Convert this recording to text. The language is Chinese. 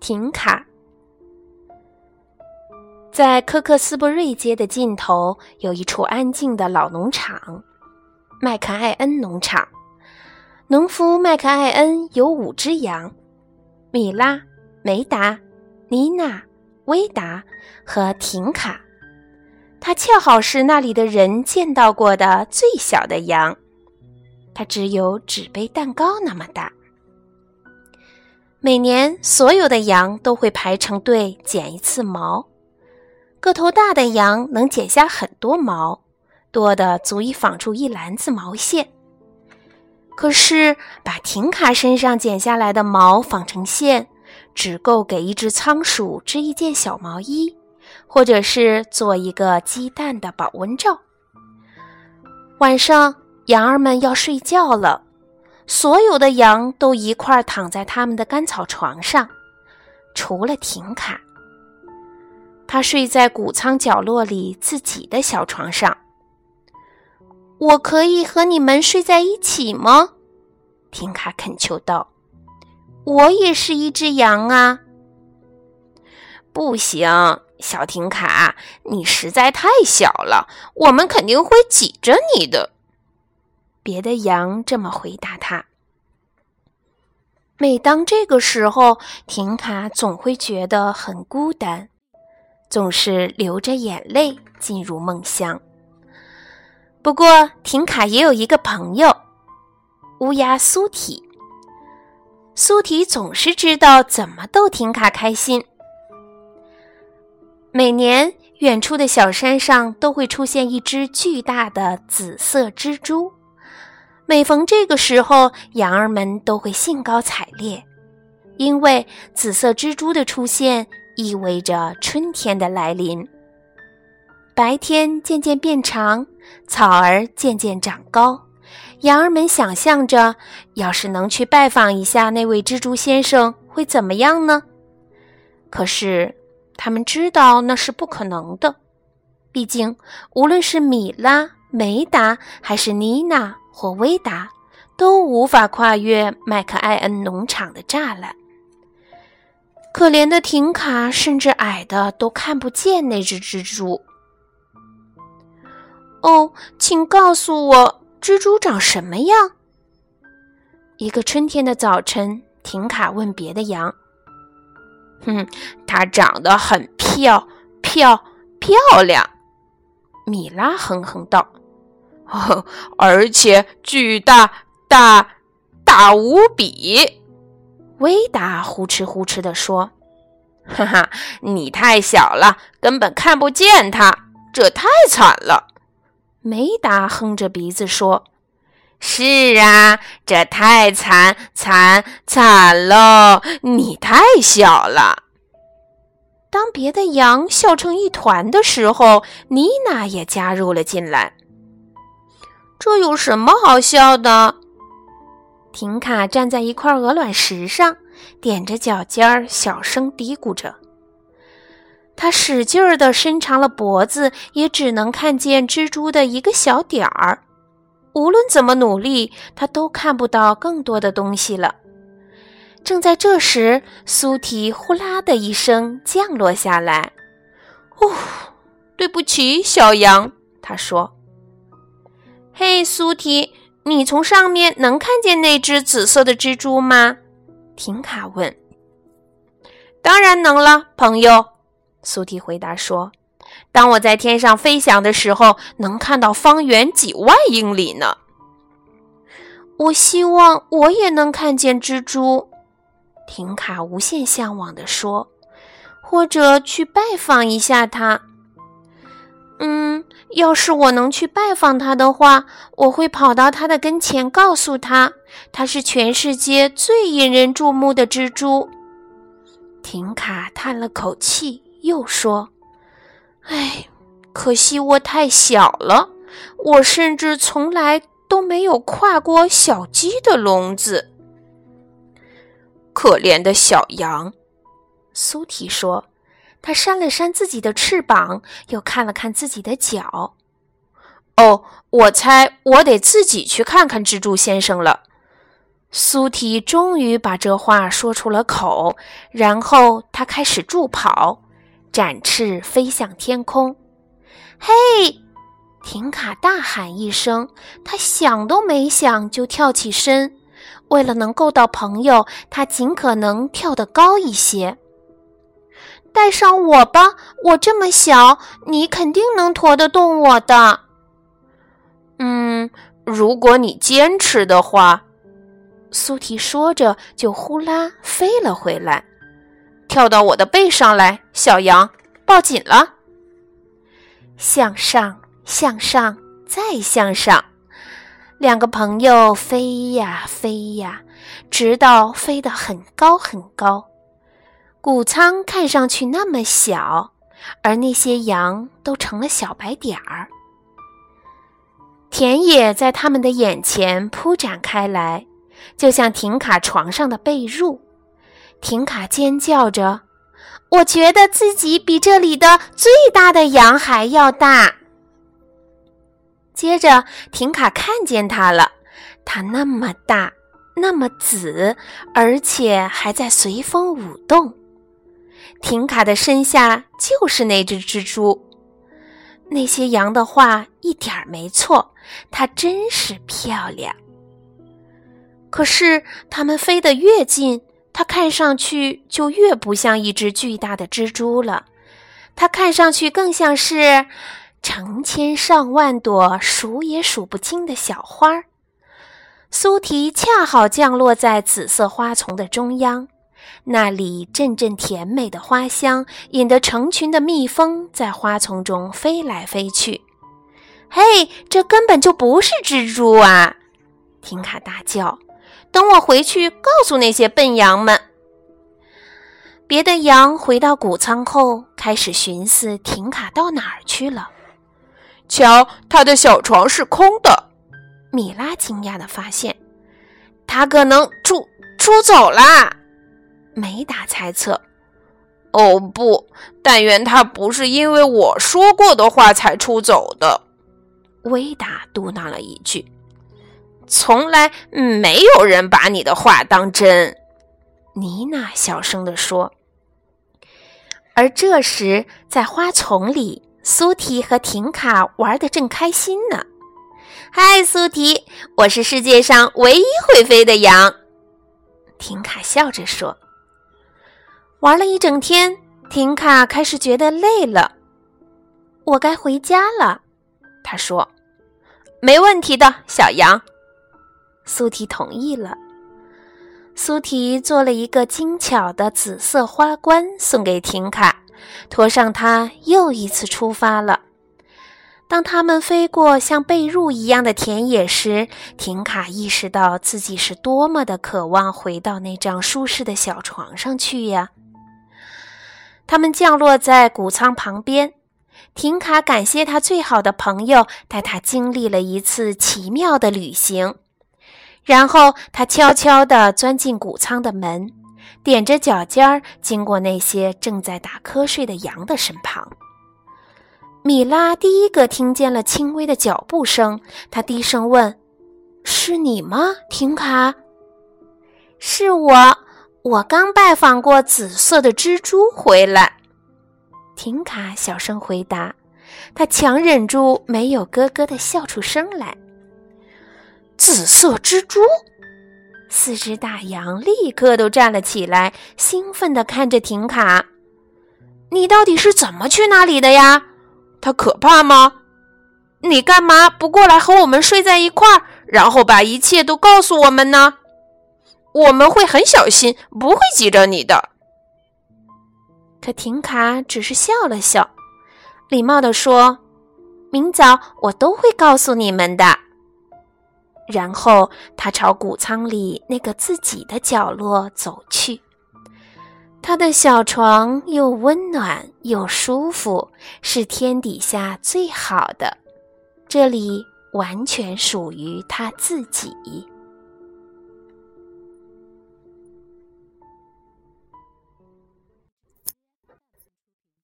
停卡。在科克斯布瑞街的尽头，有一处安静的老农场——麦克艾恩农场。农夫麦克艾恩有五只羊：米拉、梅达、妮娜、威达和婷卡。它恰好是那里的人见到过的最小的羊，它只有纸杯蛋糕那么大。每年，所有的羊都会排成队剪一次毛。个头大的羊能剪下很多毛，多的足以纺出一篮子毛线。可是，把停卡身上剪下来的毛纺成线，只够给一只仓鼠织一件小毛衣，或者是做一个鸡蛋的保温罩。晚上，羊儿们要睡觉了。所有的羊都一块躺在他们的干草床上，除了婷卡。他睡在谷仓角落里自己的小床上。我可以和你们睡在一起吗？婷卡恳求道。我也是一只羊啊。不行，小婷卡，你实在太小了，我们肯定会挤着你的。别的羊这么回答他。每当这个时候，婷卡总会觉得很孤单，总是流着眼泪进入梦乡。不过，婷卡也有一个朋友——乌鸦苏提。苏提总是知道怎么逗婷卡开心。每年，远处的小山上都会出现一只巨大的紫色蜘蛛。每逢这个时候，羊儿们都会兴高采烈，因为紫色蜘蛛的出现意味着春天的来临。白天渐渐变长，草儿渐渐长高，羊儿们想象着，要是能去拜访一下那位蜘蛛先生，会怎么样呢？可是，他们知道那是不可能的，毕竟，无论是米拉、梅达还是妮娜。或威达都无法跨越麦克艾恩农场的栅栏。可怜的婷卡甚至矮的都看不见那只蜘蛛。哦，请告诉我，蜘蛛长什么样？一个春天的早晨，婷卡问别的羊：“哼，她长得很漂漂漂亮。”米拉哼哼道。哦 而且巨大，大，大无比。维达呼哧呼哧地说：“ 哈哈，你太小了，根本看不见它，这太惨了。”梅达哼着鼻子说：“是啊，这太惨，惨，惨喽！你太小了。”当别的羊笑成一团的时候，妮娜也加入了进来。这有什么好笑的？婷卡站在一块鹅卵石上，踮着脚尖儿，小声嘀咕着。他使劲儿地伸长了脖子，也只能看见蜘蛛的一个小点儿。无论怎么努力，他都看不到更多的东西了。正在这时，苏提呼啦的一声降落下来。“哦，对不起，小羊。”他说。嘿，苏提，你从上面能看见那只紫色的蜘蛛吗？婷卡问。当然能了，朋友。苏提回答说：“当我在天上飞翔的时候，能看到方圆几万英里呢。”我希望我也能看见蜘蛛。婷卡无限向往地说：“或者去拜访一下它。”嗯，要是我能去拜访他的话，我会跑到他的跟前，告诉他他是全世界最引人注目的蜘蛛。婷卡叹了口气，又说：“哎，可惜我太小了，我甚至从来都没有跨过小鸡的笼子。”可怜的小羊，苏提说。他扇了扇自己的翅膀，又看了看自己的脚，哦，我猜我得自己去看看蜘蛛先生了。苏提终于把这话说出了口，然后他开始助跑，展翅飞向天空。嘿！停卡大喊一声，他想都没想就跳起身。为了能够到朋友，他尽可能跳得高一些。带上我吧，我这么小，你肯定能驮得动我的。嗯，如果你坚持的话，苏提说着就呼啦飞了回来，跳到我的背上来，小羊，抱紧了。向上，向上，再向上，两个朋友飞呀飞呀，直到飞得很高很高。谷仓看上去那么小，而那些羊都成了小白点儿。田野在他们的眼前铺展开来，就像停卡床上的被褥。婷卡尖叫着：“我觉得自己比这里的最大的羊还要大。”接着，婷卡看见它了，它那么大，那么紫，而且还在随风舞动。婷卡的身下就是那只蜘蛛。那些羊的话一点儿没错，它真是漂亮。可是它们飞得越近，它看上去就越不像一只巨大的蜘蛛了。它看上去更像是成千上万朵数也数不清的小花儿。苏提恰好降落在紫色花丛的中央。那里阵阵甜美的花香，引得成群的蜜蜂在花丛中飞来飞去。嘿，这根本就不是蜘蛛啊！婷卡大叫：“等我回去告诉那些笨羊们。”别的羊回到谷仓后，开始寻思停卡到哪儿去了。瞧，他的小床是空的。米拉惊讶地发现，他可能出出走啦。梅达猜测：“哦不，但愿他不是因为我说过的话才出走的。”维达嘟囔了一句：“从来没有人把你的话当真。”妮娜小声地说。而这时，在花丛里，苏提和婷卡玩得正开心呢。“嗨，苏提，我是世界上唯一会飞的羊。”婷卡笑着说。玩了一整天，婷卡开始觉得累了。我该回家了，他说。没问题的，小羊。苏提同意了。苏提做了一个精巧的紫色花冠送给婷卡，驮上它又一次出发了。当他们飞过像被褥一样的田野时，婷卡意识到自己是多么的渴望回到那张舒适的小床上去呀。他们降落在谷仓旁边，婷卡感谢他最好的朋友带他经历了一次奇妙的旅行。然后他悄悄地钻进谷仓的门，踮着脚尖儿经过那些正在打瞌睡的羊的身旁。米拉第一个听见了轻微的脚步声，他低声问：“是你吗，婷卡？”“是我。”我刚拜访过紫色的蜘蛛回来，婷卡小声回答。他强忍住没有咯咯的笑出声来。紫色蜘蛛，四只大羊立刻都站了起来，兴奋地看着婷卡。你到底是怎么去那里的呀？它可怕吗？你干嘛不过来和我们睡在一块儿，然后把一切都告诉我们呢？我们会很小心，不会急着你的。可婷卡只是笑了笑，礼貌地说：“明早我都会告诉你们的。”然后他朝谷仓里那个自己的角落走去。他的小床又温暖又舒服，是天底下最好的。这里完全属于他自己。